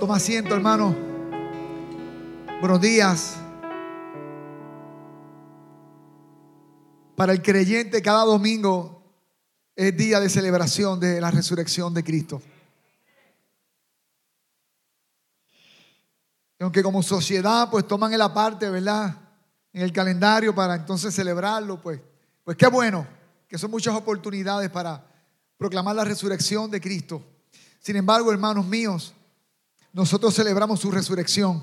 Toma asiento, hermano. Buenos días. Para el creyente, cada domingo es día de celebración de la resurrección de Cristo. aunque como sociedad pues toman el aparte, ¿verdad? En el calendario para entonces celebrarlo, pues, pues qué bueno, que son muchas oportunidades para proclamar la resurrección de Cristo. Sin embargo, hermanos míos, nosotros celebramos su resurrección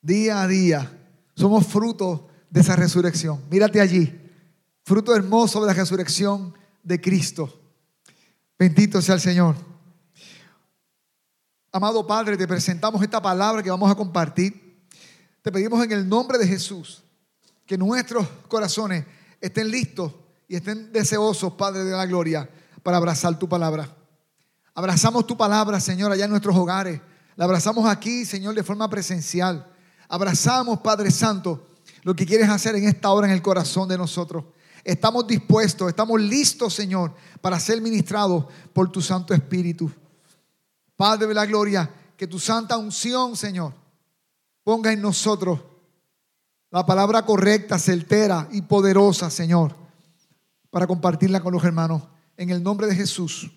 día a día. Somos fruto de esa resurrección. Mírate allí, fruto hermoso de la resurrección de Cristo. Bendito sea el Señor. Amado Padre, te presentamos esta palabra que vamos a compartir. Te pedimos en el nombre de Jesús que nuestros corazones estén listos y estén deseosos, Padre de la gloria, para abrazar tu palabra. Abrazamos tu palabra, Señor, allá en nuestros hogares. La abrazamos aquí, Señor, de forma presencial. Abrazamos, Padre Santo, lo que quieres hacer en esta hora en el corazón de nosotros. Estamos dispuestos, estamos listos, Señor, para ser ministrados por tu Santo Espíritu. Padre de la gloria, que tu santa unción, Señor, ponga en nosotros la palabra correcta, certera y poderosa, Señor, para compartirla con los hermanos. En el nombre de Jesús,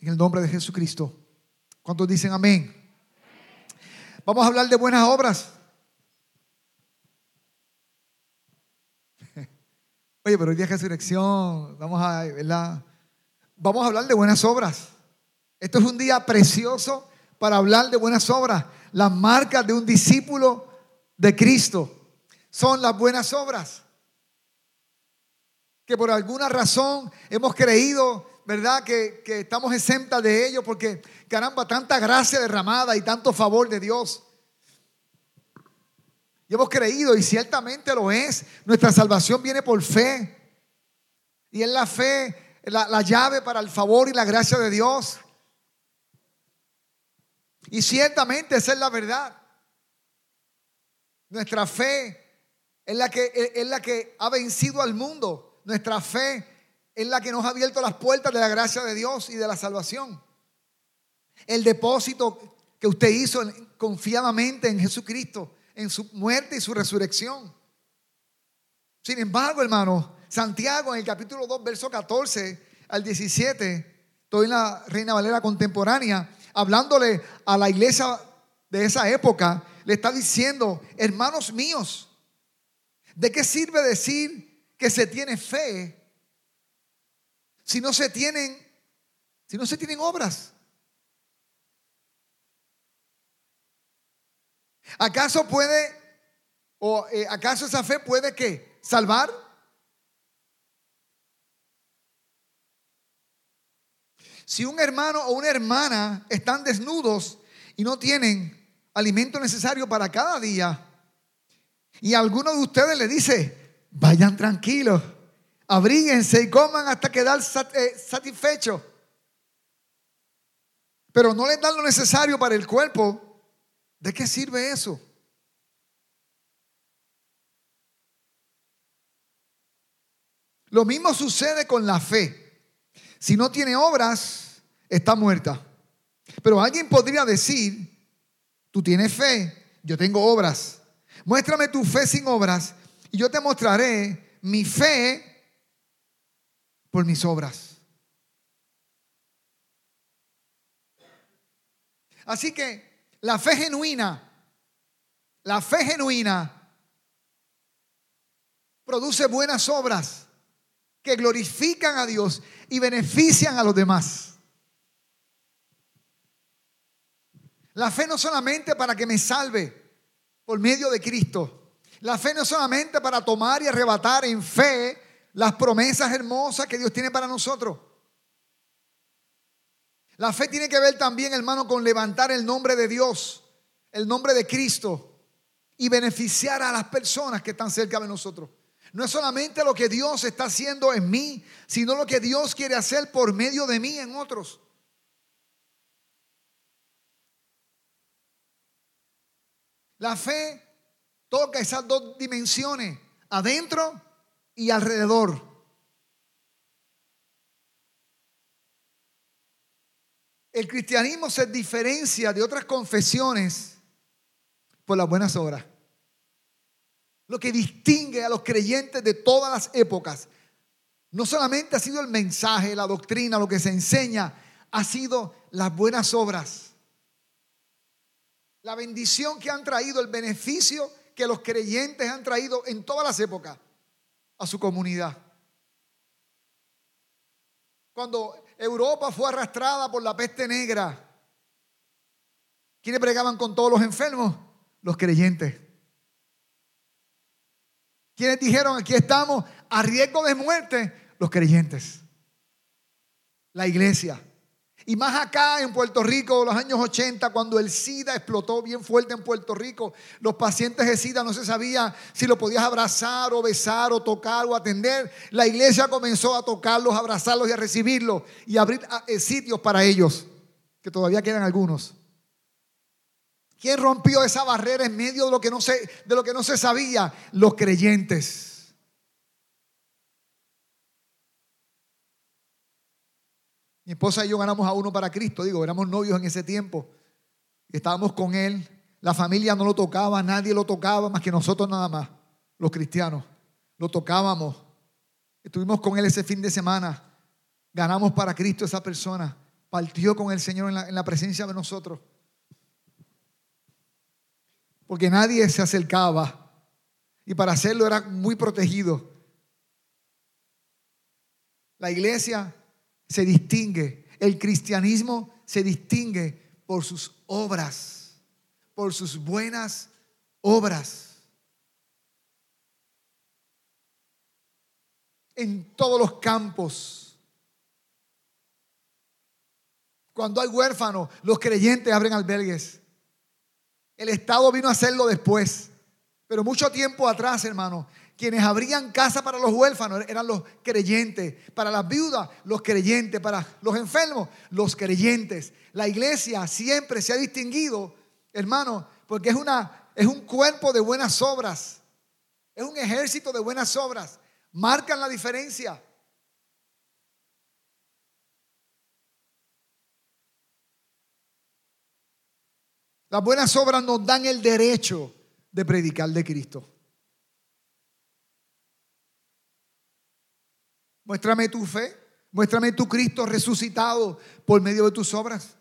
en el nombre de Jesucristo. ¿Cuántos dicen amén? Vamos a hablar de buenas obras. Oye, pero hoy día de resurrección, vamos a. Vamos a hablar de buenas obras. Esto es un día precioso para hablar de buenas obras. Las marcas de un discípulo de Cristo son las buenas obras. Que por alguna razón hemos creído, ¿verdad? Que, que estamos exentas de ello porque, caramba, tanta gracia derramada y tanto favor de Dios. Y hemos creído, y ciertamente lo es, nuestra salvación viene por fe. Y es la fe, la, la llave para el favor y la gracia de Dios. Y ciertamente esa es la verdad. Nuestra fe es la que, es la que ha vencido al mundo. Nuestra fe es la que nos ha abierto las puertas de la gracia de Dios y de la salvación. El depósito que usted hizo confiadamente en Jesucristo, en su muerte y su resurrección. Sin embargo, hermano, Santiago en el capítulo 2, verso 14 al 17, estoy en la Reina Valera contemporánea, hablándole a la iglesia de esa época, le está diciendo, hermanos míos, ¿de qué sirve decir que se tiene fe si no se tienen, si no se tienen obras? ¿Acaso puede, o eh, acaso esa fe puede que salvar? Si un hermano o una hermana están desnudos y no tienen alimento necesario para cada día, y alguno de ustedes le dice, vayan tranquilos, abríguense y coman hasta quedar eh, satisfechos, pero no les dan lo necesario para el cuerpo, ¿de qué sirve eso? Lo mismo sucede con la fe. Si no tiene obras, está muerta. Pero alguien podría decir, tú tienes fe, yo tengo obras. Muéstrame tu fe sin obras y yo te mostraré mi fe por mis obras. Así que la fe genuina, la fe genuina produce buenas obras que glorifican a Dios y benefician a los demás. La fe no solamente para que me salve por medio de Cristo. La fe no solamente para tomar y arrebatar en fe las promesas hermosas que Dios tiene para nosotros. La fe tiene que ver también, hermano, con levantar el nombre de Dios, el nombre de Cristo y beneficiar a las personas que están cerca de nosotros. No es solamente lo que Dios está haciendo en mí, sino lo que Dios quiere hacer por medio de mí en otros. La fe toca esas dos dimensiones, adentro y alrededor. El cristianismo se diferencia de otras confesiones por las buenas obras. Lo que distingue a los creyentes de todas las épocas no solamente ha sido el mensaje, la doctrina, lo que se enseña, ha sido las buenas obras. La bendición que han traído, el beneficio que los creyentes han traído en todas las épocas a su comunidad. Cuando Europa fue arrastrada por la peste negra, ¿quiénes pregaban con todos los enfermos? Los creyentes. ¿Quiénes dijeron aquí estamos a riesgo de muerte? Los creyentes. La iglesia. Y más acá en Puerto Rico, los años 80, cuando el SIDA explotó bien fuerte en Puerto Rico, los pacientes de SIDA no se sabía si lo podías abrazar o besar o tocar o atender. La iglesia comenzó a tocarlos, a abrazarlos y a recibirlos y a abrir eh, sitios para ellos, que todavía quedan algunos. ¿Quién rompió esa barrera en medio de lo que no se, de lo que no se sabía? Los creyentes. Mi esposa y yo ganamos a uno para Cristo, digo, éramos novios en ese tiempo. Estábamos con él, la familia no lo tocaba, nadie lo tocaba más que nosotros nada más, los cristianos. Lo tocábamos. Estuvimos con él ese fin de semana. Ganamos para Cristo esa persona. Partió con el Señor en la, en la presencia de nosotros. Porque nadie se acercaba. Y para hacerlo era muy protegido. La iglesia se distingue, el cristianismo se distingue por sus obras, por sus buenas obras. En todos los campos. Cuando hay huérfanos, los creyentes abren albergues. El Estado vino a hacerlo después. Pero mucho tiempo atrás, hermano, quienes abrían casa para los huérfanos eran los creyentes, para las viudas los creyentes, para los enfermos los creyentes. La iglesia siempre se ha distinguido, hermano, porque es, una, es un cuerpo de buenas obras, es un ejército de buenas obras, marcan la diferencia. Las buenas obras nos dan el derecho de predicar de Cristo. Muéstrame tu fe. Muéstrame tu Cristo resucitado por medio de tus obras.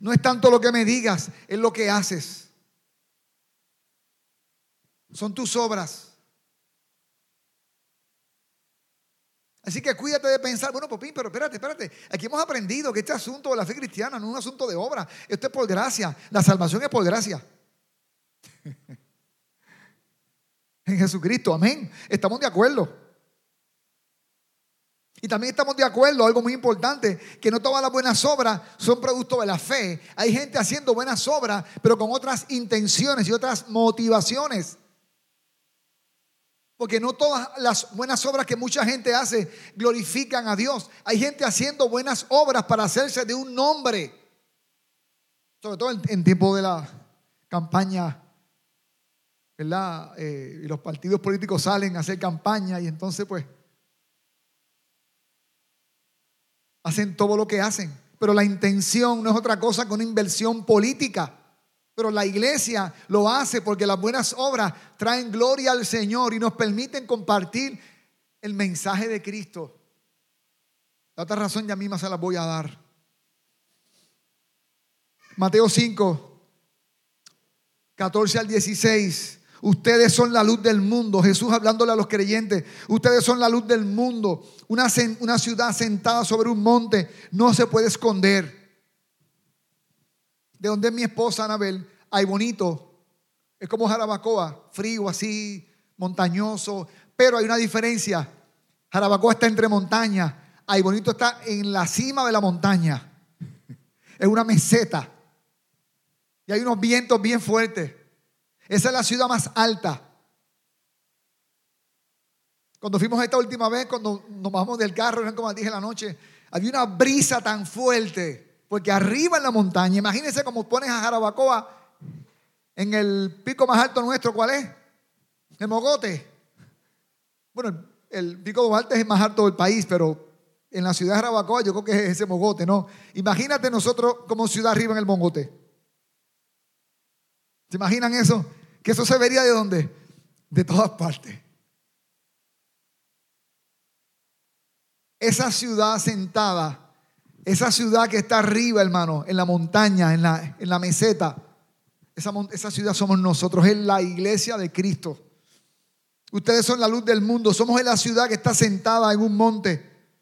No es tanto lo que me digas, es lo que haces. Son tus obras. Así que cuídate de pensar, bueno, Popín, pero espérate, espérate. Aquí hemos aprendido que este asunto de la fe cristiana no es un asunto de obra. Esto es por gracia. La salvación es por gracia. en Jesucristo. Amén. Estamos de acuerdo. Y también estamos de acuerdo, algo muy importante, que no todas las buenas obras son producto de la fe. Hay gente haciendo buenas obras, pero con otras intenciones y otras motivaciones. Porque no todas las buenas obras que mucha gente hace glorifican a Dios. Hay gente haciendo buenas obras para hacerse de un nombre. Sobre todo en, tiempo de la campaña ¿verdad? Eh, y los partidos políticos salen a hacer campaña y entonces pues hacen todo lo que hacen. Pero la intención no es otra cosa que una inversión política. Pero la iglesia lo hace porque las buenas obras traen gloria al Señor y nos permiten compartir el mensaje de Cristo. La otra razón ya misma se la voy a dar. Mateo 5, 14 al 16. Ustedes son la luz del mundo. Jesús hablándole a los creyentes. Ustedes son la luz del mundo. Una, una ciudad sentada sobre un monte no se puede esconder. De donde es mi esposa Anabel, hay bonito. Es como Jarabacoa, frío así, montañoso. Pero hay una diferencia. Jarabacoa está entre montañas. Hay bonito está en la cima de la montaña. Es una meseta. Y hay unos vientos bien fuertes. Esa es la ciudad más alta. Cuando fuimos esta última vez, cuando nos bajamos del carro, eran como dije la noche, había una brisa tan fuerte, porque arriba en la montaña, imagínense cómo pones a Jarabacoa en el pico más alto nuestro, ¿cuál es? El Mogote. Bueno, el pico de Duarte es el más alto del país, pero en la ciudad de Rabacoa, yo creo que es ese mogote, ¿no? Imagínate nosotros como ciudad arriba en el mogote. ¿Se imaginan eso? Que eso se vería de dónde? De todas partes. Esa ciudad sentada, esa ciudad que está arriba, hermano, en la montaña, en la, en la meseta, esa, esa ciudad somos nosotros, es la iglesia de Cristo. Ustedes son la luz del mundo, somos en la ciudad que está sentada en un monte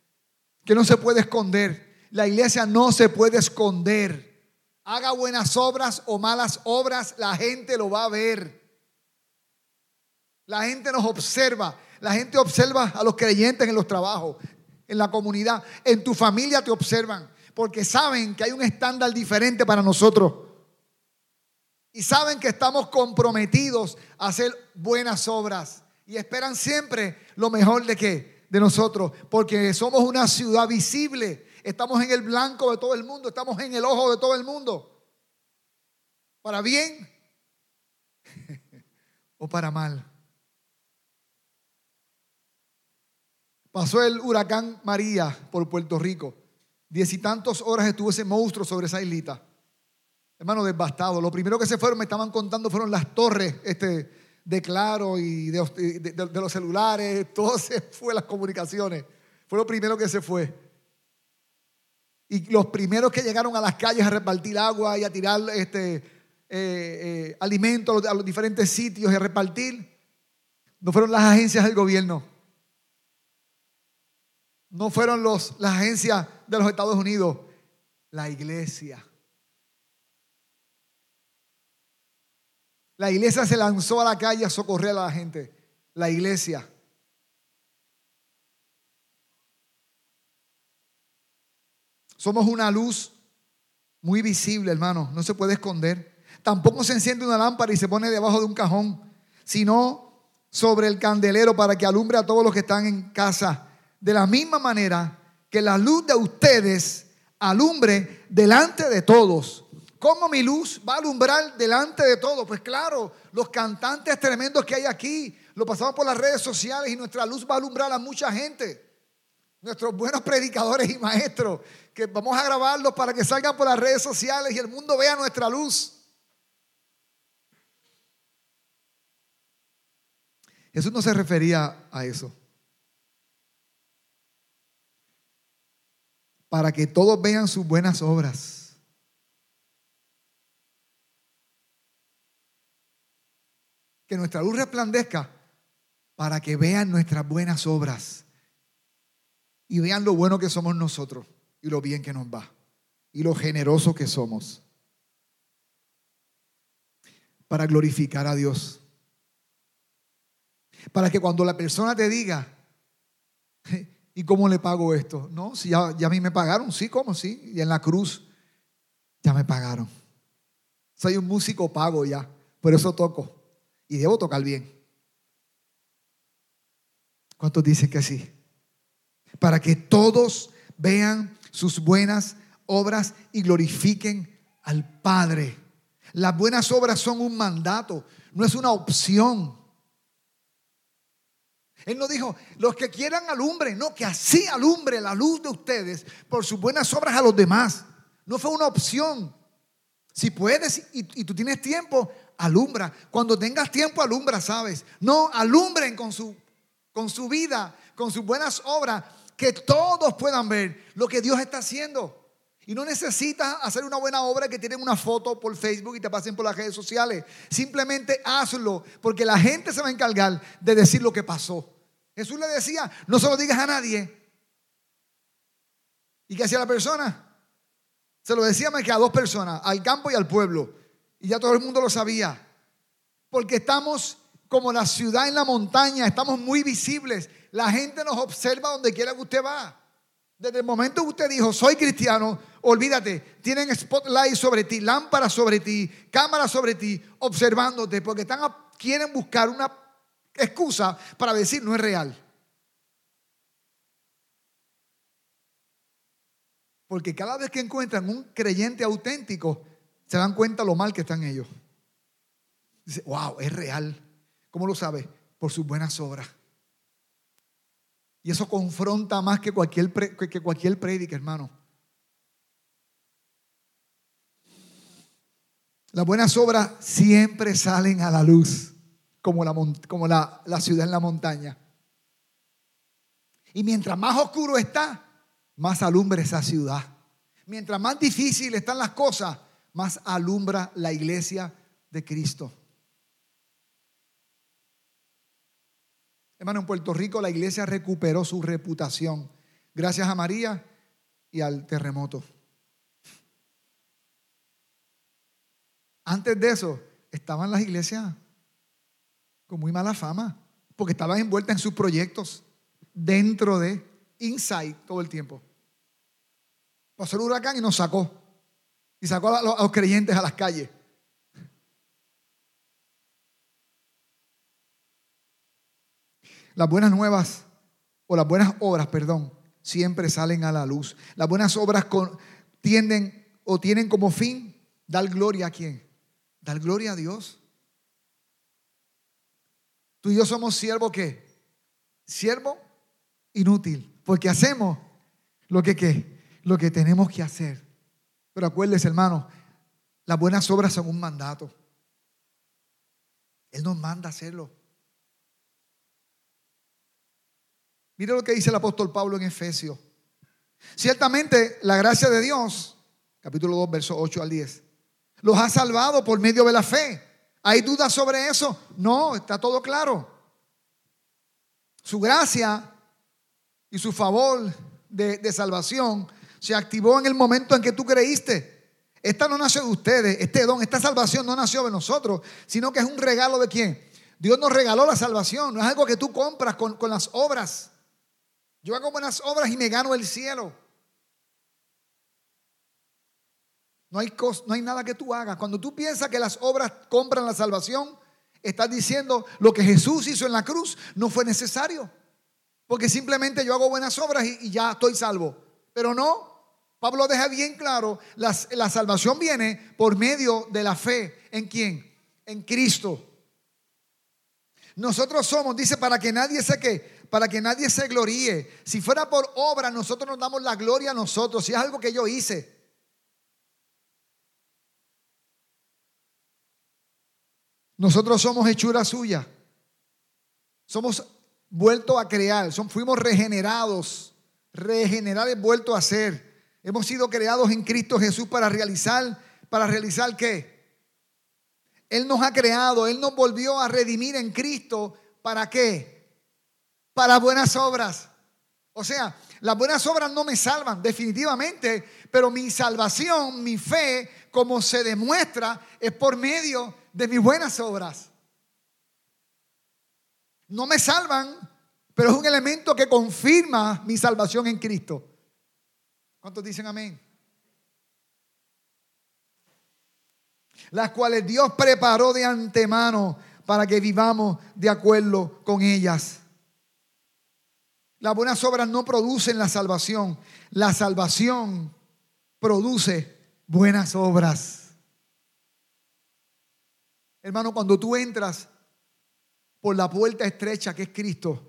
que no se puede esconder. La iglesia no se puede esconder. Haga buenas obras o malas obras, la gente lo va a ver. La gente nos observa. La gente observa a los creyentes en los trabajos en la comunidad, en tu familia te observan, porque saben que hay un estándar diferente para nosotros. Y saben que estamos comprometidos a hacer buenas obras. Y esperan siempre lo mejor de qué? De nosotros. Porque somos una ciudad visible. Estamos en el blanco de todo el mundo. Estamos en el ojo de todo el mundo. Para bien o para mal. Pasó el huracán María por Puerto Rico. Diez y tantos horas estuvo ese monstruo sobre esa islita. Hermano, devastado. Lo primero que se fueron, me estaban contando, fueron las torres este, de Claro y de, los celulares. Todo se fue, las comunicaciones. Fue lo primero que se fue. Y los primeros que llegaron a las calles a repartir agua y a tirar este, eh, eh, alimentos a los diferentes sitios y a repartir, no fueron las agencias del gobierno no fueron los, las agencias de los Estados Unidos, la iglesia. La iglesia se lanzó a la calle a socorrer a la gente. La iglesia. Somos una luz muy visible, hermano. No se puede esconder. Tampoco se enciende una lámpara y se pone debajo de un cajón, sino sobre el candelero para que alumbre a todos los que están en casa de la misma manera que la luz de ustedes alumbre delante de todos. ¿Cómo mi luz va a alumbrar delante de todos? Pues claro, los cantantes tremendos que hay aquí, lo pasamos por las redes sociales y nuestra luz va a alumbrar a mucha gente. Nuestros buenos predicadores y maestros, que vamos a grabarlos para que salgan por las redes sociales y el mundo vea nuestra luz. Jesús no se refería a eso. para que todos vean sus buenas obras. Que nuestra luz resplandezca para que vean nuestras buenas obras y vean lo bueno que somos nosotros y lo bien que nos va y lo generoso que somos para glorificar a Dios. Para que cuando la persona te diga, ¿Y cómo le pago esto? No, si ya, ya a mí me pagaron, sí, ¿cómo? Sí. Y en la cruz ya me pagaron. Soy un músico pago ya, por eso toco. Y debo tocar bien. ¿Cuántos dicen que sí? Para que todos vean sus buenas obras y glorifiquen al Padre. Las buenas obras son un mandato, no es una opción. Él no dijo, los que quieran alumbre, no, que así alumbre la luz de ustedes por sus buenas obras a los demás. No fue una opción. Si puedes y, tú tienes tiempo, alumbra. Cuando tengas tiempo, alumbra, ¿sabes? No, alumbren con su, con su vida, con sus buenas obras, que todos puedan ver lo que Dios está haciendo. Y no necesitas hacer una buena obra que tienen una foto por Facebook y te pasen por las redes sociales. Simplemente hazlo, porque la gente se va a encargar de decir lo que pasó. Jesús le decía, no se lo digas a nadie. ¿Y qué hacía la persona? Se lo decía que a dos personas, al campo y al pueblo. Y ya todo el mundo lo sabía. Porque estamos como la ciudad en la montaña, estamos muy visibles. La gente nos observa donde quiera que usted va. Desde el momento que usted dijo, soy cristiano, olvídate, tienen spotlight sobre ti, lámparas sobre ti, cámaras sobre ti, observándote, porque quieren buscar una excusa para decir no es real. Porque cada vez que encuentran un creyente auténtico, se dan cuenta lo mal que están ellos. Dice, wow, es real. ¿Cómo lo sabe? Por sus buenas obras. Y eso confronta más que cualquier, que cualquier prédica, hermano. Las buenas obras siempre salen a la luz, como la, como la, la ciudad en la montaña. Y mientras más oscuro está, más alumbra esa ciudad. Mientras más difícil están las cosas, más alumbra la iglesia de Cristo. Hermano, en Puerto Rico la iglesia recuperó su reputación gracias a María y al terremoto. Antes de eso, estaban las iglesias con muy mala fama, porque estaban envueltas en sus proyectos, dentro de, inside todo el tiempo. Pasó el huracán y nos sacó. Y sacó a los, creyentes a las calles. Las buenas nuevas, o las buenas obras, perdón, siempre salen a la luz. Las buenas obras tienden o tienen como fin dar gloria a quién? Dar gloria a Dios. Tú y yo somos siervo qué? Siervo inútil, porque hacemos lo que qué? Lo que tenemos que hacer. Pero acuérdese, hermano, las buenas obras son un mandato. Él nos manda a hacerlo. Mire lo que dice el apóstol Pablo en Efesios. Ciertamente la gracia de Dios, capítulo 2, versos 8 al 10, los ha salvado por medio de la fe. ¿Hay dudas sobre eso? No, está todo claro. Su gracia y su favor de, de salvación se activó en el momento en que tú creíste. Esta no nació de ustedes, este don, esta salvación no nació de nosotros, sino que es un regalo de quién. Dios nos regaló la salvación, no es algo que tú compras con, las obras. Yo hago buenas obras y me gano el cielo. No hay, no hay nada que tú hagas. Cuando tú piensas que las obras compran la salvación, estás diciendo lo que Jesús hizo en la cruz no fue necesario. Porque simplemente yo hago buenas obras y ya estoy salvo. Pero no, Pablo deja bien claro, la, la salvación viene por medio de la fe. ¿En quién? En Cristo. Nosotros somos, dice, para que nadie se que, para que nadie se gloríe. Si fuera por obra, nosotros nos damos la gloria a nosotros. Si es algo que yo hice. Nosotros somos hechura suya. Somos vueltos a crear. Fuimos regenerados. Regenerar es vuelto a ser. Hemos sido creados en Cristo Jesús para realizar, para realizar qué? Él nos ha creado, Él nos volvió a redimir en Cristo. ¿Para qué? Para buenas obras. O sea, las buenas obras no me salvan, definitivamente, pero mi salvación, mi fe, como se demuestra, es por medio de mis buenas obras. No me salvan, pero es un elemento que confirma mi salvación en Cristo. ¿Cuántos dicen amén? Las cuales Dios preparó de antemano para que vivamos de acuerdo con ellas. Las buenas obras no producen la salvación. La salvación produce buenas obras. Hermano, cuando tú entras por la puerta estrecha que es Cristo,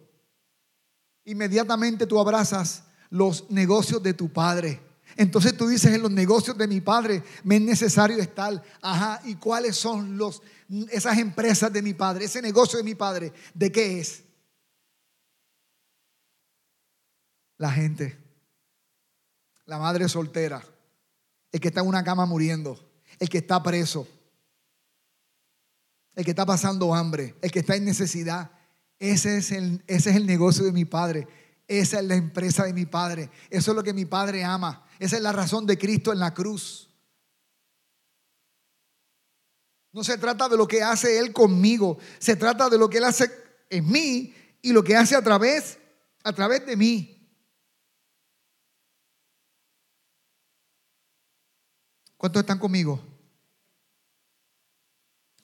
inmediatamente tú abrazas los negocios de tu padre. Entonces tú dices, en los negocios de mi padre me es necesario estar. Ajá, ¿y cuáles son los, esas empresas de mi padre? Ese negocio de mi padre, ¿de qué es? La gente, la madre soltera, el que está en una cama muriendo, el que está preso, el que está pasando hambre, el que está en necesidad. Ese es el, ese es el negocio de mi padre. Esa es la empresa de mi Padre. Eso es lo que mi Padre ama. Esa es la razón de Cristo en la cruz. No se trata de lo que hace Él conmigo. Se trata de lo que Él hace en mí y lo que hace a través, a través de mí. ¿Cuántos están conmigo?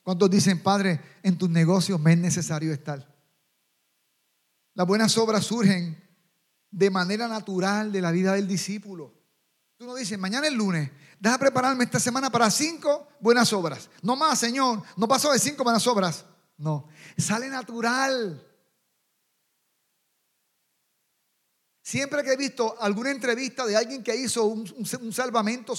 ¿Cuántos dicen, Padre, en tus negocios me es necesario estar? Las buenas obras surgen de manera natural de la vida del discípulo. Tú no dices, mañana es lunes, deja prepararme esta semana para cinco buenas obras. No más, Señor, no paso de cinco buenas obras. No, sale natural. Siempre que he visto alguna entrevista de alguien que hizo un, un salvamento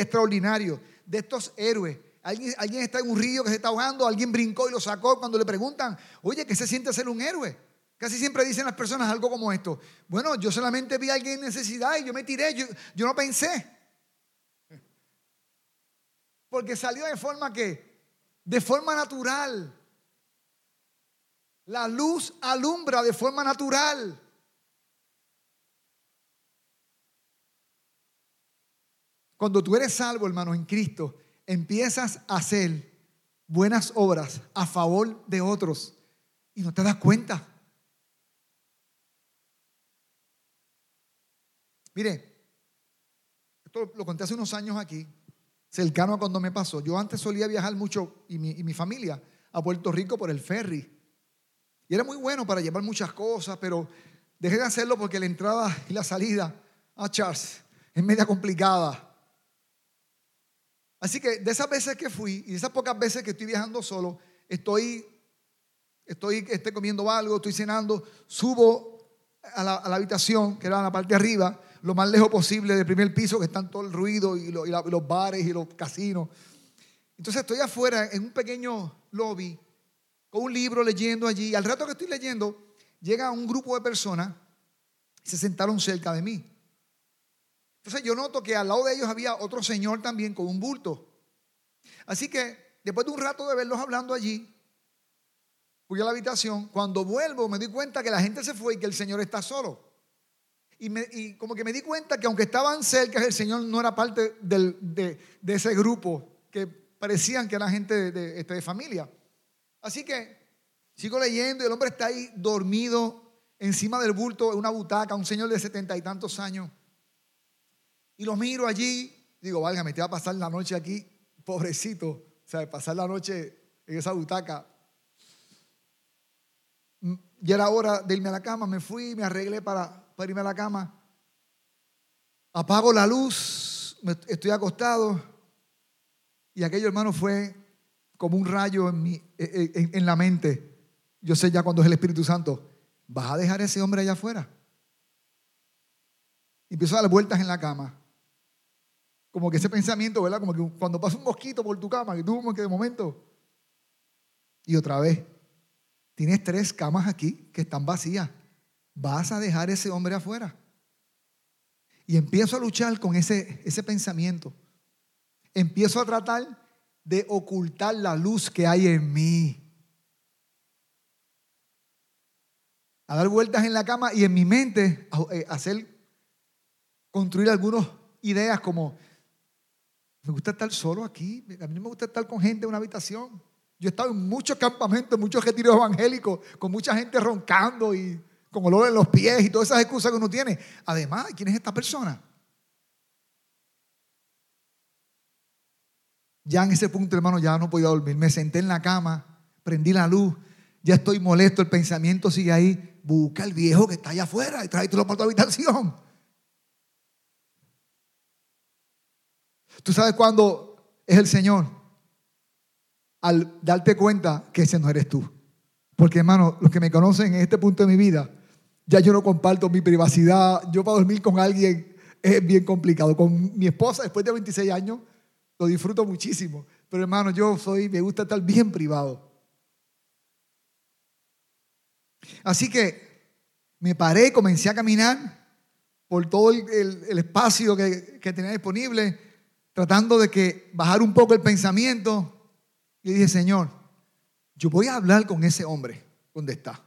extraordinario, de estos héroes, alguien, está en un río que se está ahogando, alguien brincó y lo sacó, cuando le preguntan, oye, ¿qué se siente ser un héroe? Casi siempre dicen las personas algo como esto. Bueno, yo solamente vi a alguien en necesidad y yo me tiré, yo, yo no pensé. Porque salió de forma que, de forma natural. La luz alumbra de forma natural. Cuando tú eres salvo, hermano, en Cristo, empiezas a hacer buenas obras a favor de otros y no te das cuenta. Mire, esto lo conté hace unos años aquí, cercano a cuando me pasó. Yo antes solía viajar mucho y mi, familia a Puerto Rico por el ferry. Y era muy bueno para llevar muchas cosas, pero dejé de hacerlo porque la entrada y la salida a Charles es media complicada. Así que de esas veces que fui y de esas pocas veces que estoy viajando solo, estoy, estoy, estoy comiendo algo, estoy cenando, subo a la, habitación, que era la parte de arriba, lo más lejos posible del primer piso, que están todo el ruido y, los bares y los casinos. Entonces estoy afuera en un pequeño lobby con un libro leyendo allí. Al rato que estoy leyendo, llega un grupo de personas y se sentaron cerca de mí. Entonces yo noto que al lado de ellos había otro señor también con un bulto. Así que después de un rato de verlos hablando allí, fui a la habitación. Cuando vuelvo me di cuenta que la gente se fue y que el señor está solo. Y, como que me di cuenta que aunque estaban cerca, el Señor no era parte de, ese grupo que parecían que era gente de, este, de, familia. Así que sigo leyendo y el hombre está ahí dormido encima del bulto en una butaca, un señor de setenta y tantos años. Y lo miro allí, digo, válgame, te va a pasar la noche aquí, pobrecito, o sea, pasar la noche en esa butaca. Ya era hora de irme a la cama, me fui, me arreglé para para irme a la cama. Apago la luz, estoy acostado y aquello, hermano, fue como un rayo en, mi, en, la mente. Yo sé ya cuando es el Espíritu Santo, ¿vas a dejar a ese hombre allá afuera? Y empiezo a dar vueltas en la cama. Como que ese pensamiento, ¿verdad? Como que cuando pasa un mosquito por tu cama, que tú como que de momento. Y otra vez, tienes tres camas aquí que están vacías vas a dejar ese hombre afuera. Y empiezo a luchar con ese, ese pensamiento. Empiezo a tratar de ocultar la luz que hay en mí. A dar vueltas en la cama y en mi mente eh, hacer, construir algunas ideas como, me gusta estar solo aquí, a mí no me gusta estar con gente en una habitación. Yo he estado en muchos campamentos, muchos retiros evangélicos, con mucha gente roncando y con olor en los pies y todas esas excusas que uno tiene. Además, ¿quién es esta persona? Ya en ese punto, hermano, ya no podía dormir. Me senté en la cama, prendí la luz, ya estoy molesto, el pensamiento sigue ahí. Busca al viejo que está allá afuera y tráetelo para tu habitación. ¿Tú sabes cuándo es el Señor? Al darte cuenta que ese no eres tú. Porque hermano, los que me conocen en este punto de mi vida, ya yo no comparto mi privacidad. Yo para dormir con alguien es bien complicado. Con mi esposa, después de 26 años, lo disfruto muchísimo. Pero hermano, yo soy, me gusta estar bien privado. Así que me paré, comencé a caminar por todo el, espacio que, que, tenía disponible, tratando de que bajar un poco el pensamiento. Y dije, Señor, yo voy a hablar con ese hombre donde está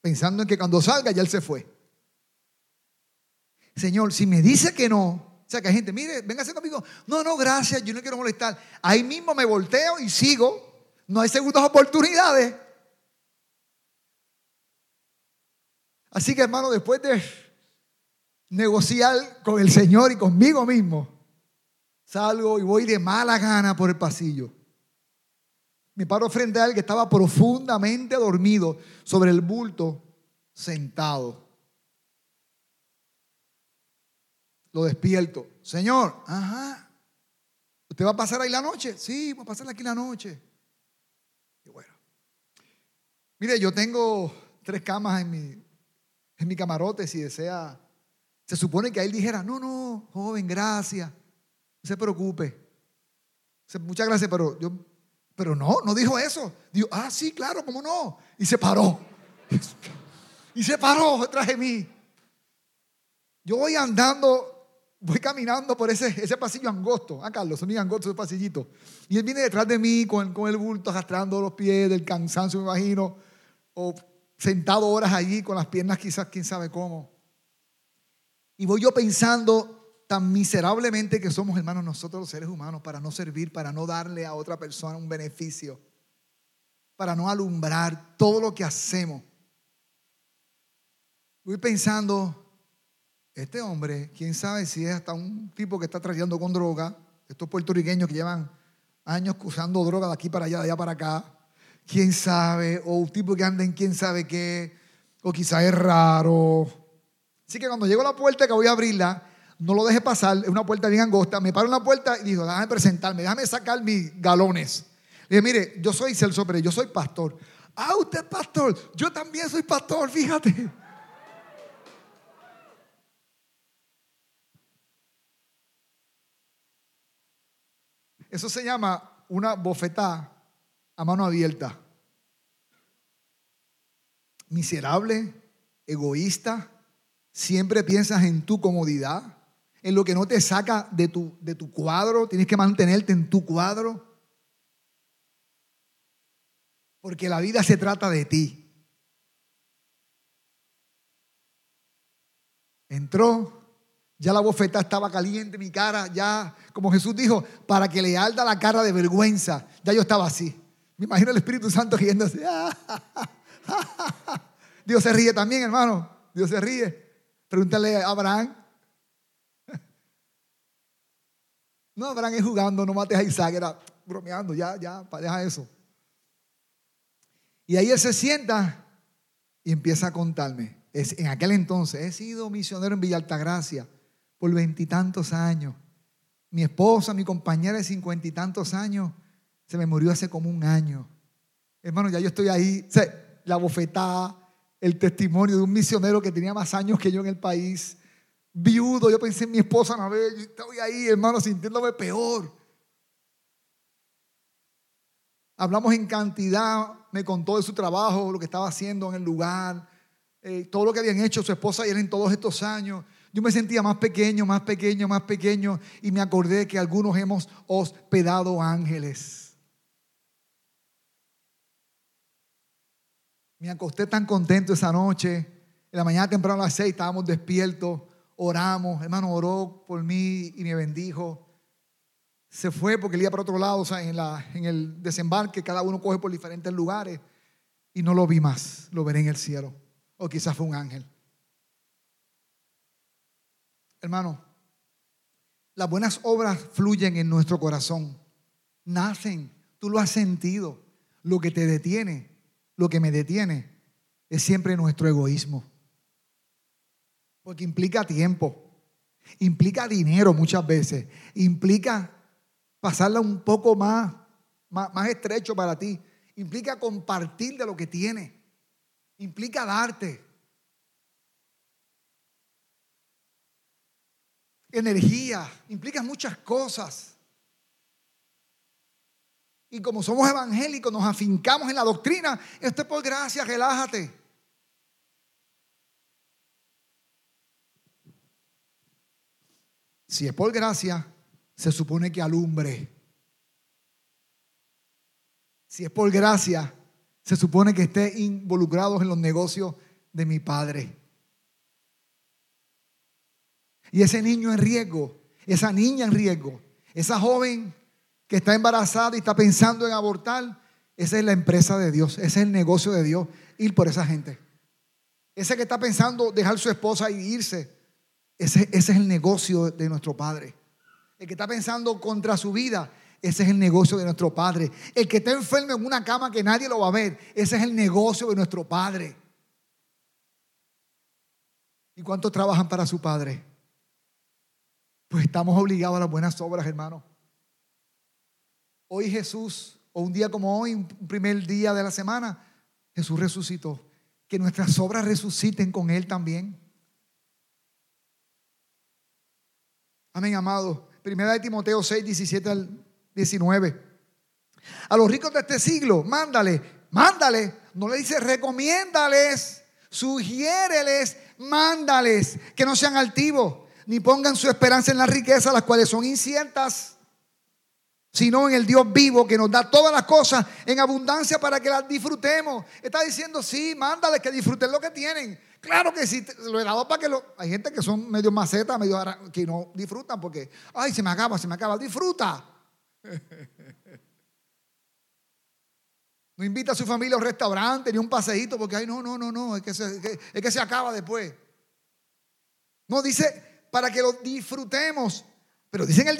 pensando en que cuando salga ya él se fue. Señor, si me dice que no, o sea, que hay gente, mire, véngase conmigo. No, no, gracias, yo no quiero molestar. Ahí mismo me volteo y sigo. No hay segundas oportunidades. Así que, hermano, después de negociar con el Señor y conmigo mismo, salgo y voy de mala gana por el pasillo. Me paro frente a él que estaba profundamente dormido sobre el bulto, sentado. Lo despierto. Señor, ajá. ¿Usted va a pasar ahí la noche? Sí, voy a pasar aquí la noche. Y bueno. Mire, yo tengo tres camas en mi, en mi camarote si desea. Se supone que él dijera, no, no, joven, gracias. No se preocupe. Muchas gracias, pero yo, pero no, no dijo eso. Dijo, ah, sí, claro, ¿cómo no? Y se paró. Y se paró detrás de mí. Yo voy andando, voy caminando por ese, ese pasillo angosto. Ah, Carlos, son muy angostos ese pasillito. Y él viene detrás de mí con, con el bulto, arrastrando los pies del cansancio, me imagino. O sentado horas allí con las piernas quizás, quién sabe cómo. Y voy yo pensando tan miserablemente que somos hermanos nosotros los seres humanos para no servir, para no darle a otra persona un beneficio, para no alumbrar todo lo que hacemos. Voy pensando, este hombre, quién sabe si es hasta un tipo que está trayendo con droga, estos puertorriqueños que llevan años usando droga de aquí para allá, de allá para acá, quién sabe, o un tipo que anda en quién sabe qué, o quizá es raro. Así que cuando llego a la puerta que voy a abrirla, no lo deje pasar, es una puerta bien angosta, me paro en la puerta y digo, déjame presentarme, déjame sacar mis galones. Le dije, mire, yo soy Celso Pérez, yo soy pastor. Ah, usted es pastor, yo también soy pastor, fíjate. Eso se llama una bofetada a mano abierta. Miserable, egoísta, siempre piensas en tu comodidad, en lo que no te saca de tu, de tu cuadro, tienes que mantenerte en tu cuadro. Porque la vida se trata de ti. Entró, ya la bofeta estaba caliente, mi cara, ya, como Jesús dijo, para que le alda la cara de vergüenza. Ya yo estaba así. Me imagino el Espíritu Santo riéndose. Dios se ríe también, hermano. Dios se ríe. Pregúntale a Abraham. No, Abraham es jugando, no mates a Isaac, era bromeando, ya, ya, deja eso. Y ahí él se sienta y empieza a contarme. Es, en aquel entonces he sido misionero en Villa Altagracia por veintitantos años. Mi esposa, mi compañera de cincuenta y tantos años, se me murió hace como un año. Hermano, ya yo estoy ahí, la bofetada, el testimonio de un misionero que tenía más años que yo en el país, viudo, yo pensé en mi esposa una vez, yo estoy ahí, hermano, sintiéndome peor. Hablamos en cantidad, me contó de su trabajo, lo que estaba haciendo en el lugar, eh, todo lo que habían hecho su esposa y él en todos estos años. Yo me sentía más pequeño, más pequeño, más pequeño y me acordé que algunos hemos hospedado ángeles. Me acosté tan contento esa noche. En la mañana temprano a las seis estábamos despiertos, oramos. Hermano oró por mí y me bendijo. Se fue porque él iba para otro lado, o sea, en, la, en el desembarque cada uno coge por diferentes lugares. Y no lo vi más, lo veré en el cielo. O quizás fue un ángel. Hermano, las buenas obras fluyen en nuestro corazón, nacen, tú lo has sentido. Lo que te detiene, lo que me detiene, es siempre nuestro egoísmo. Porque implica tiempo, implica dinero muchas veces, implica pasarla un poco más, más, estrecho para ti, implica compartir de lo que tienes, implica darte. energía, implica muchas cosas. Y como somos evangélicos, nos afincamos en la doctrina. Esto es por gracia, relájate. Si es por gracia, se supone que alumbre. Si es por gracia, se supone que esté involucrado en los negocios de mi Padre. Y ese niño en riesgo, esa niña en riesgo, esa joven que está embarazada y está pensando en abortar, esa es la empresa de Dios, ese es el negocio de Dios, ir por esa gente. Ese que está pensando dejar su esposa y irse, ese, ese es el negocio de nuestro Padre. El que está pensando contra su vida, ese es el negocio de nuestro Padre. El que está enfermo en una cama que nadie lo va a ver, ese es el negocio de nuestro Padre. ¿Y cuántos trabajan para su Padre? Pues estamos obligados a las buenas obras, hermano. Hoy Jesús, o un día como hoy, un primer día de la semana, Jesús resucitó. que nuestras obras resuciten con Él también. Amén, amado. Primera de Timoteo 6, 17 al 19. A los ricos de este siglo, mándale, mándale. No le dice recomiéndales, sugiéreles, mándales que no sean altivos, ni pongan su esperanza en las riquezas, las cuales son inciertas sino en el Dios vivo que nos da todas las cosas en abundancia para que las disfrutemos. Está diciendo, sí, mándale que disfruten lo que tienen. Claro que sí, lo he dado para que lo... Hay gente que son medio macetas, medio que no disfrutan porque, ay, se me acaba, se me acaba. Disfruta. No invita a su familia a un restaurante ni un paseíto porque, ay, no, no, no, no, es que se, es que se acaba después. No, dice para que lo disfrutemos. Pero dice en el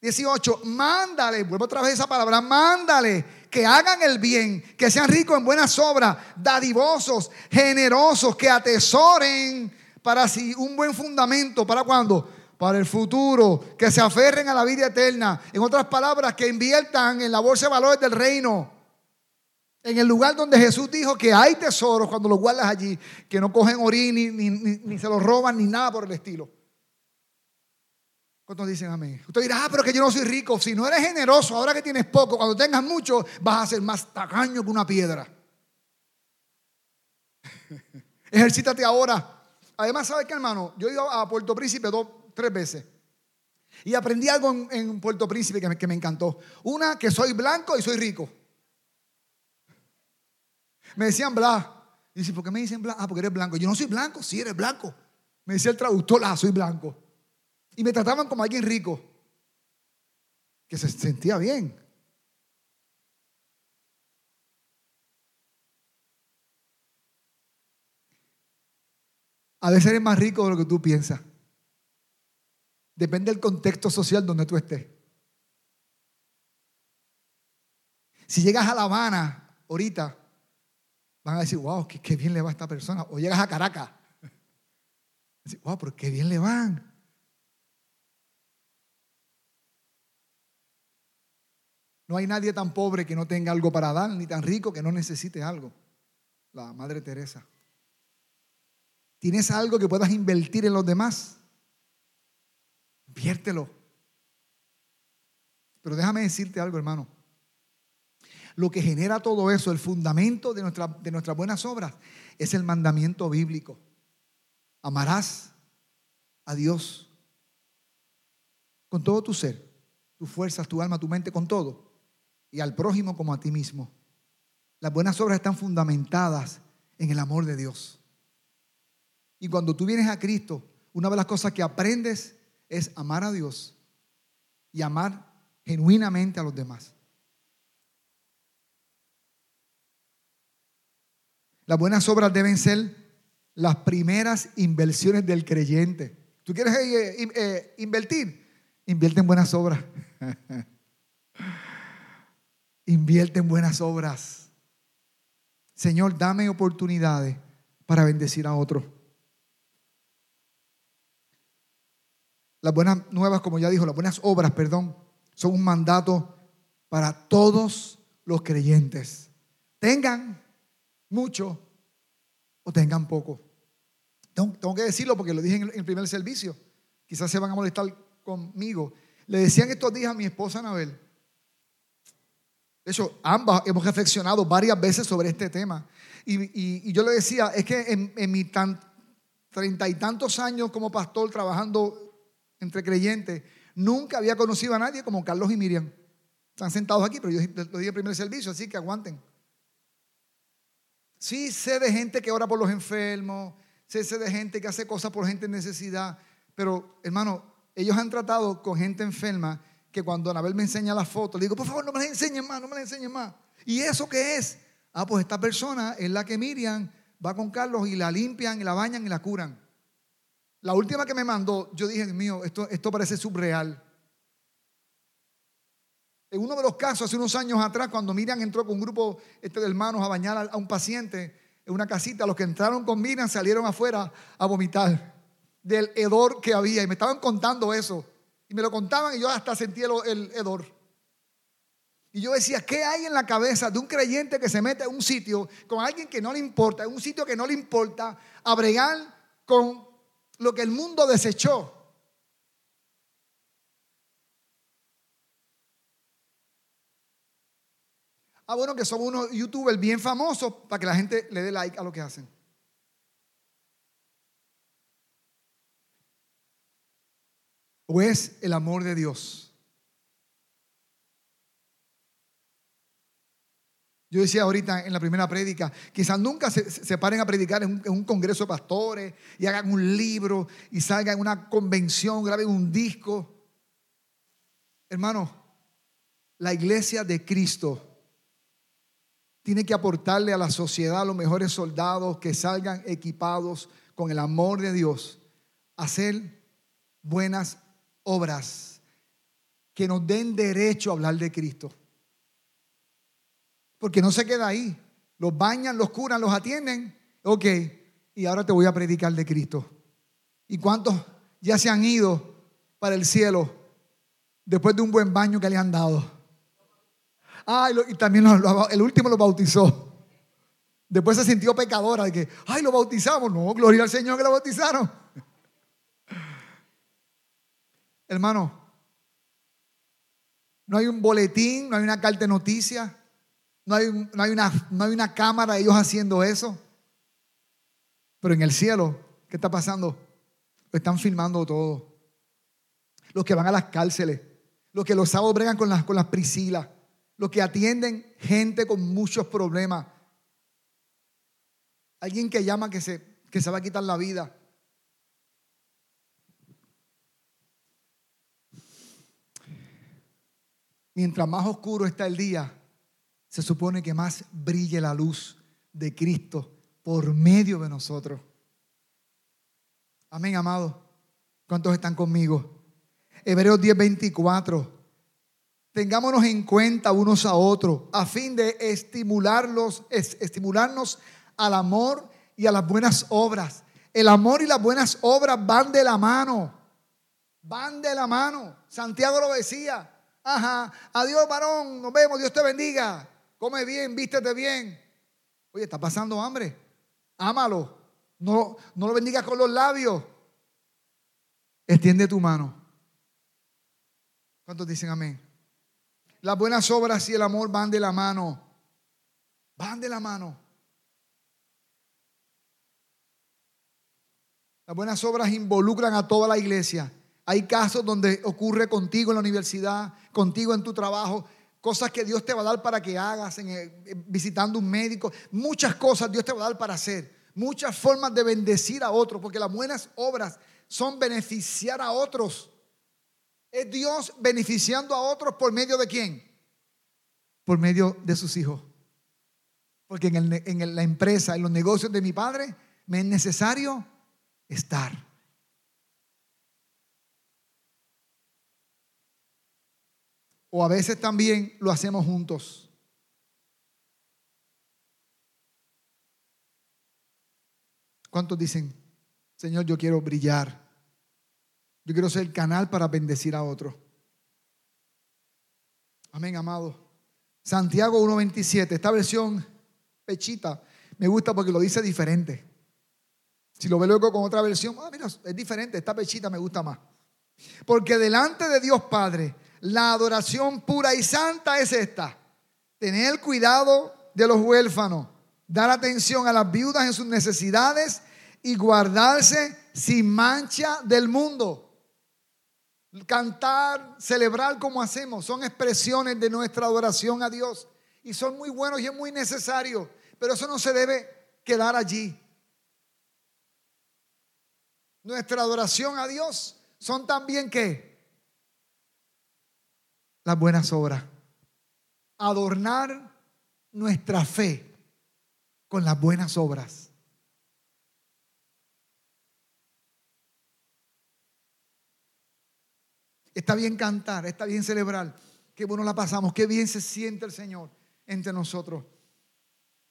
18, mándale, vuelvo otra vez esa palabra, mándale que hagan el bien, que sean ricos en buenas obras, dadivosos, generosos, que atesoren para sí un buen fundamento. ¿Para cuándo? Para el futuro, que se aferren a la vida eterna. En otras palabras, que inviertan en la bolsa de valores del reino. En el lugar donde Jesús dijo que hay tesoros cuando los guardas allí, que no cogen orín ni, ni se los roban ni nada por el estilo. ¿Cuántos dicen amén? Usted dirá, ah, pero que yo no soy rico. Si no eres generoso, ahora que tienes poco, cuando tengas mucho, vas a ser más tacaño que una piedra. Ejercítate ahora. Además, ¿sabes qué, hermano? Yo he ido a Puerto Príncipe dos, tres veces. Y aprendí algo en, Puerto Príncipe que me, que me, encantó. Una, que soy blanco y soy rico. Me decían bla. Y dice, ¿por qué me dicen bla? Ah, porque eres blanco. Yo no soy blanco, sí eres blanco. Me decía el traductor, ah, soy blanco. Y me trataban como alguien rico, que se sentía bien. A veces eres más rico de lo que tú piensas. Depende del contexto social donde tú estés. Si llegas a La Habana ahorita, van a decir, wow, qué, bien le va a esta persona. O llegas a Caracas, wow, pero qué bien le van. No hay nadie tan pobre que no tenga algo para dar, ni tan rico que no necesite algo. La Madre Teresa. ¿Tienes algo que puedas invertir en los demás? Inviértelo. Pero déjame decirte algo, hermano. Lo que genera todo eso, el fundamento de, nuestra, de nuestras buenas obras, es el mandamiento bíblico. Amarás a Dios con todo tu ser, tus fuerzas, tu alma, tu mente, con todo y al prójimo como a ti mismo. Las buenas obras están fundamentadas en el amor de Dios. Y cuando tú vienes a Cristo, una de las cosas que aprendes es amar a Dios y amar genuinamente a los demás. Las buenas obras deben ser las primeras inversiones del creyente. ¿Tú quieres eh, eh, invertir? Invierte en buenas obras. Invierte en buenas obras. Señor, dame oportunidades para bendecir a otros. Las buenas nuevas, como ya dijo, las buenas obras, perdón, son un mandato para todos los creyentes. Tengan mucho o tengan poco. Tengo, que decirlo porque lo dije en el primer servicio. Quizás se van a molestar conmigo. Le decían estos días a mi esposa Anabel, de hecho, ambas hemos reflexionado varias veces sobre este tema. Y, yo le decía, es que en, en mis treinta y tantos años como pastor trabajando entre creyentes, nunca había conocido a nadie como Carlos y Miriam. Están sentados aquí, pero yo lo dije en primer servicio, así que aguanten. Sí sé de gente que ora por los enfermos, sí sé de gente que hace cosas por gente en necesidad, pero hermano, ellos han tratado con gente enferma que cuando Anabel me enseña la foto, le digo, por favor, no me la enseñen más, no me la enseñen más. ¿Y eso qué es? Ah, pues esta persona es la que Miriam va con Carlos y la limpian y la bañan y la curan. La última que me mandó, yo dije, mío, esto, esto parece subreal. En uno de los casos, hace unos años atrás, cuando Miriam entró con un grupo este, de hermanos a bañar a, un paciente en una casita, los que entraron con Miriam salieron afuera a vomitar del hedor que había. Y me estaban contando eso. Y me lo contaban y yo hasta sentí el, hedor. Y yo decía, ¿qué hay en la cabeza de un creyente que se mete a un sitio con alguien que no le importa, en un sitio que no le importa, a bregar con lo que el mundo desechó? Ah, bueno, que somos unos youtubers bien famosos para que la gente le dé like a lo que hacen. ¿O es el amor de Dios? Yo decía ahorita en la primera prédica, quizás nunca se, paren a predicar en un, congreso de pastores y hagan un libro y salgan en una convención, graben un disco. Hermano, la iglesia de Cristo tiene que aportarle a la sociedad los mejores soldados que salgan equipados con el amor de Dios, hacer buenas obras que nos den derecho a hablar de Cristo. Porque no se queda ahí. Los bañan, los curan, los atienden. Ok, y ahora te voy a predicar de Cristo. ¿Y cuántos ya se han ido para el cielo después de un buen baño que le han dado? Ah, y, también el último lo bautizó. Después se sintió pecadora de que, ay, lo bautizamos. No, gloria al Señor que lo bautizaron. Hermano, no hay un boletín, no hay una carta de noticias, no hay, una, no hay una cámara de ellos haciendo eso. Pero en el cielo, ¿qué está pasando? Están filmando todo. Los que van a las cárceles, los que los sábados bregan con las, con las los que atienden gente con muchos problemas. Alguien que llama que se, que se va a quitar la vida. Mientras más oscuro está el día, se supone que más brille la luz de Cristo por medio de nosotros. Amén, amado. ¿Cuántos están conmigo? Hebreos 10:24. Tengámonos en cuenta unos a otros a fin de estimularlos, estimularnos al amor y a las buenas obras. El amor y las buenas obras van de la mano. Van de la mano. Santiago lo decía. Ajá. Adiós, varón. Nos vemos. Dios te bendiga come bien, vístete bien. Oye, está pasando hambre. Ámalo. No, no lo bendigas con los labios. Extiende tu mano. ¿Cuántos dicen amén? Las buenas obras y el amor van de la mano. Van de la mano. Las buenas obras involucran a toda la iglesia. Hay casos donde ocurre contigo en la universidad, contigo en tu trabajo, cosas que Dios te va a dar para que hagas, en, visitando un médico, muchas cosas Dios te va a dar para hacer, muchas formas de bendecir a otros, porque las buenas obras son beneficiar a otros. Es Dios beneficiando a otros por medio de quién? Por medio de sus hijos. Porque en la empresa, en los negocios de mi padre, me es necesario estar. O a veces también lo hacemos juntos. ¿Cuántos dicen, Señor, yo quiero brillar? Yo quiero ser el canal para bendecir a otros. Amén, amado. Santiago 1.27, esta versión pechita, me gusta porque lo dice diferente. Si lo ve luego con otra versión, ah, mira, es diferente, esta pechita me gusta más. Porque delante de Dios Padre, la adoración pura y santa es esta. Tener cuidado de los huérfanos, dar atención a las viudas en sus necesidades y guardarse sin mancha del mundo. Cantar, celebrar como hacemos, son expresiones de nuestra adoración a Dios y son muy buenos y es muy necesario, pero eso no se debe quedar allí. Nuestra adoración a Dios son también que las buenas obras. Adornar nuestra fe con las buenas obras. Está bien cantar, está bien celebrar. Qué bueno la pasamos, qué bien se siente el Señor entre nosotros.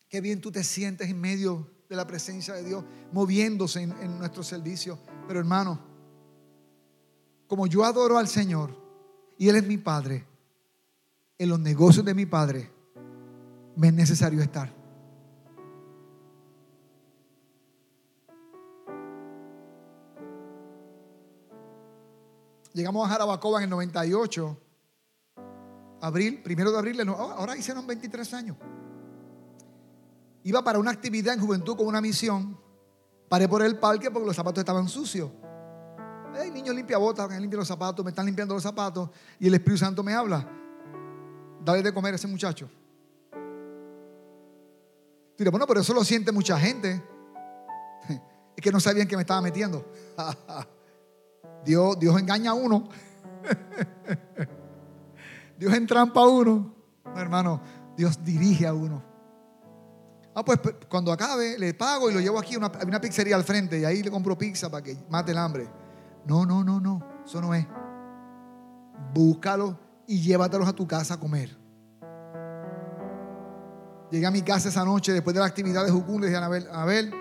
Qué bien tú te sientes en medio de la presencia de Dios, moviéndose en, en nuestro servicio. Pero hermano, como yo adoro al Señor, y Él es mi Padre. En los negocios de mi Padre, me es necesario estar. Llegamos a Jarabacoa en el 98, abril, primero de abril, ahora hicieron 23 años. Iba para una actividad en juventud con una misión. Paré por el parque porque los zapatos estaban sucios. El niño limpia botas, limpia los zapatos, me están limpiando los zapatos. Y el Espíritu Santo me habla. Dale de comer a ese muchacho. Mira, bueno, pero eso lo siente mucha gente. Es que no sabían que me estaba metiendo. Dios, Dios engaña a uno. Dios entrampa a uno. hermano, Dios dirige a uno. Ah, pues cuando acabe, le pago y lo llevo aquí a una, una pizzería al frente y ahí le compro pizza para que mate el hambre. No, no, no, no. Eso no es. Búscalo y llévatelos a tu casa a comer. Llegué a mi casa esa noche después de la actividad de Jucún. Le dije a Anabel,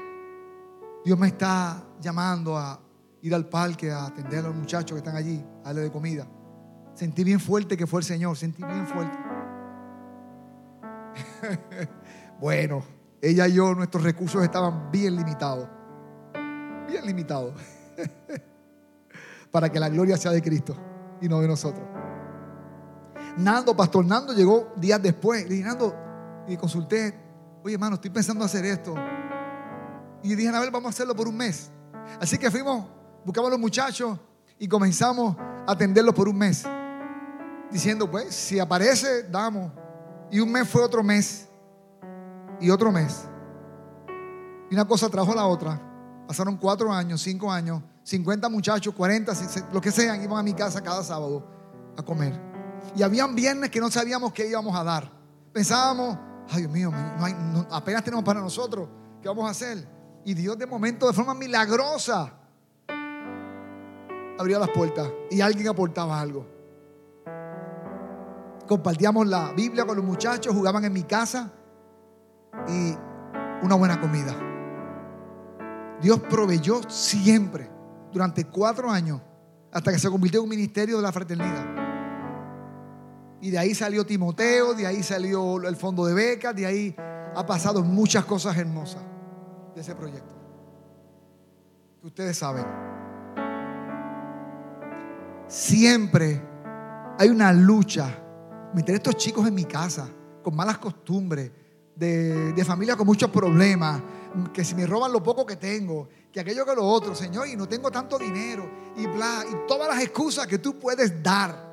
Dios me está llamando a ir al parque a atender a los muchachos que están allí, a darle de comida. Sentí bien fuerte que fue el Señor, sentí bien fuerte. bueno, ella y yo, nuestros recursos estaban bien limitados. Bien limitados. Para que la gloria sea de Cristo y no de nosotros. Nando, Pastor Nando llegó días después. Le dije, Nando, y consulté, oye hermano, estoy pensando hacer esto. Y dije, a ver, vamos a hacerlo por un mes. Así que fuimos, buscamos a los muchachos y comenzamos a atenderlos por un mes. Diciendo, pues, si aparece, damos. Y un mes fue otro mes. Y otro mes. Y una cosa trajo la otra. Pasaron cuatro años, cinco años, 50 muchachos, 40, lo que sean, iban a mi casa cada sábado a comer. Y habían viernes que no sabíamos qué íbamos a dar. Pensábamos, ay Dios mío, apenas tenemos para nosotros, ¿qué vamos a hacer? Y Dios de momento, de forma milagrosa, abría las puertas y alguien aportaba algo. Compartíamos la Biblia con los muchachos, jugaban en mi casa y una buena comida. Dios proveyó siempre, durante cuatro años, hasta que se convirtió en un ministerio de la fraternidad. Y de ahí salió Timoteo, de ahí salió el fondo de becas, de ahí ha pasado muchas cosas hermosas de ese proyecto. Que ustedes saben. Siempre hay una lucha. Meter estos chicos en mi casa con malas costumbres, de, de familia con muchos problemas, que si me roban lo poco que tengo, que aquello que lo otro, Señor, y no tengo tanto dinero, y bla, y todas las excusas que tú puedes dar.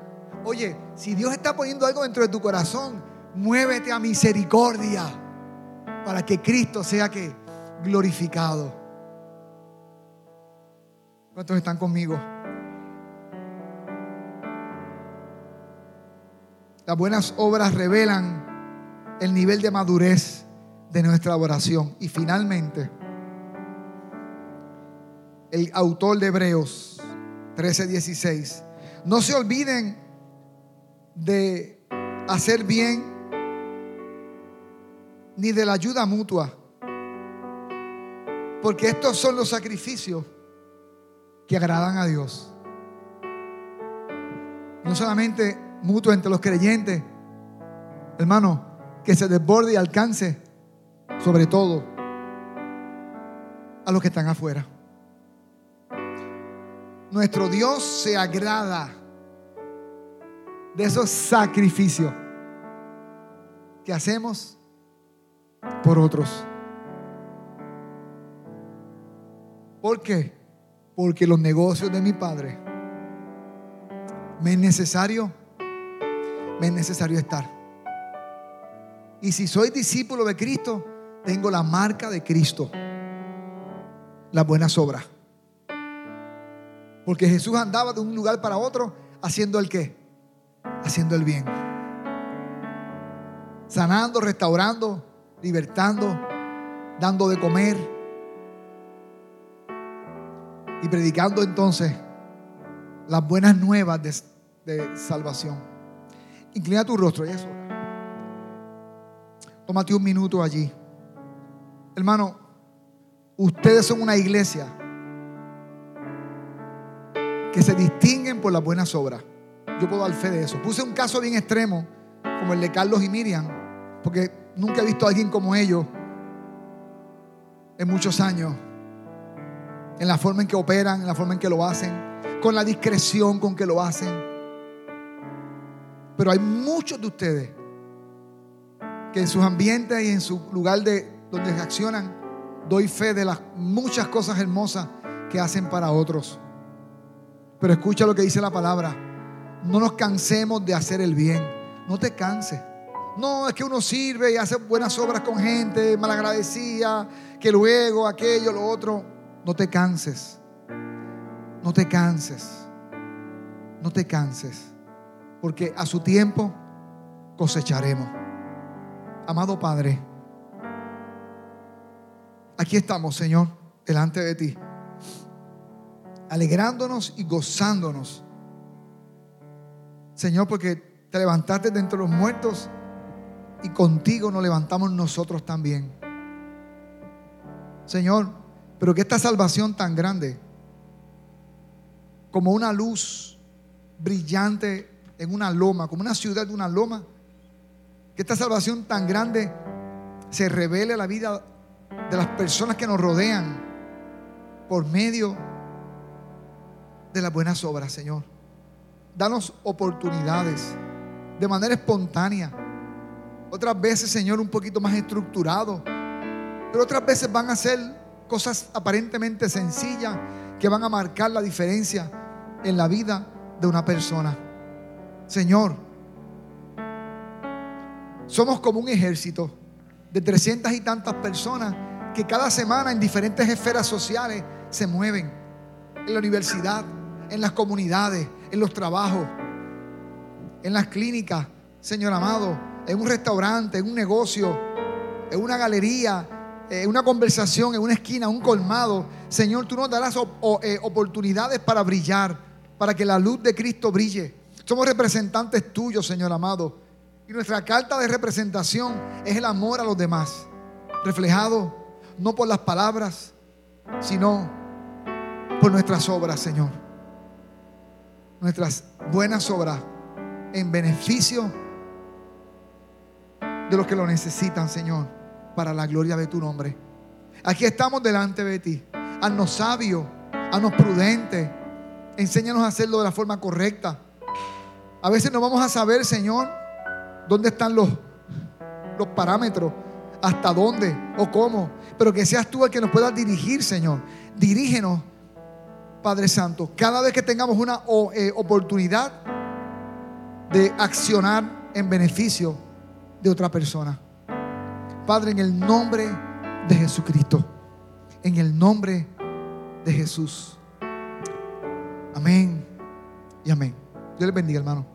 Oye, si Dios está poniendo algo dentro de tu corazón, muévete a misericordia para que Cristo sea que glorificado. ¿Cuántos están conmigo? Las buenas obras revelan el nivel de madurez de nuestra oración. Y finalmente, el autor de Hebreos 13:16, no se olviden de hacer bien ni de la ayuda mutua. Porque estos son los sacrificios que agradan a Dios. No solamente mutuo entre los creyentes, hermano, que se desborde y alcance sobre todo a los que están afuera. Nuestro Dios se agrada de esos sacrificios que hacemos por otros. ¿Por qué? Porque los negocios de mi padre me es necesario, me es necesario estar. Y si soy discípulo de Cristo, tengo la marca de Cristo, las buenas obras. Porque Jesús andaba de un lugar para otro haciendo el qué? Haciendo el bien. Sanando, restaurando, libertando, dando de comer. Y predicando entonces las buenas nuevas de, salvación. Inclina tu rostro, ya es Tómate un minuto allí. Hermano, ustedes son una iglesia que se distinguen por las buenas obras. Yo puedo dar fe de eso. Puse un caso bien extremo como el de Carlos y Miriam, porque nunca he visto a alguien como ellos en muchos años, en la forma en que operan, en la forma en que lo hacen, con la discreción con que lo hacen. Pero hay muchos de ustedes que en sus ambientes y en su lugar de donde accionan, doy fe de las muchas cosas hermosas que hacen para otros. Pero escucha lo que dice la palabra. No nos cansemos de hacer el bien. No te canses. No, es que uno sirve y hace buenas obras con gente, malagradecida, que luego aquello, lo otro. No te canses. No te canses. No te canses. Porque a su tiempo cosecharemos. Amado Padre, aquí estamos, Señor, delante de ti, alegrándonos y gozándonos. Señor, porque te levantaste de entre los muertos y contigo nos levantamos nosotros también. Señor, pero que esta salvación tan grande, como una luz brillante en una loma, como una ciudad de una loma, que esta salvación tan grande se revele a la vida de las personas que nos rodean por medio de las buenas obras, Señor. Danos oportunidades de manera espontánea. Otras veces, Señor, un poquito más estructurado. Pero otras veces van a ser cosas aparentemente sencillas que van a marcar la diferencia en la vida de una persona. Señor, somos como un ejército de trescientas y tantas personas que cada semana en diferentes esferas sociales se mueven. En la universidad, en las comunidades, en los trabajos, en las clínicas, Señor amado, en un restaurante, en un negocio, en una galería, en una conversación, en una esquina, un colmado. Señor, tú nos darás eh, oportunidades para brillar, para que la luz de Cristo brille. Somos representantes tuyos, Señor amado. Y nuestra carta de representación es el amor a los demás, reflejado no por las palabras, sino por nuestras obras, Señor. Nuestras buenas obras en beneficio de los que lo necesitan, Señor, para la gloria de tu nombre. Aquí estamos delante de ti. Haznos sabios, haznos prudentes. Enséñanos a hacerlo de la forma correcta. A veces no vamos a saber, Señor, dónde están los, los parámetros, hasta dónde o cómo. Pero que seas tú el que nos pueda dirigir, Señor. Dirígenos, Padre Santo, cada vez que tengamos una eh, oportunidad de accionar en beneficio de otra persona. Padre, en el nombre de Jesucristo. En el nombre de Jesús. Amén y amén. Dios les bendiga, hermano.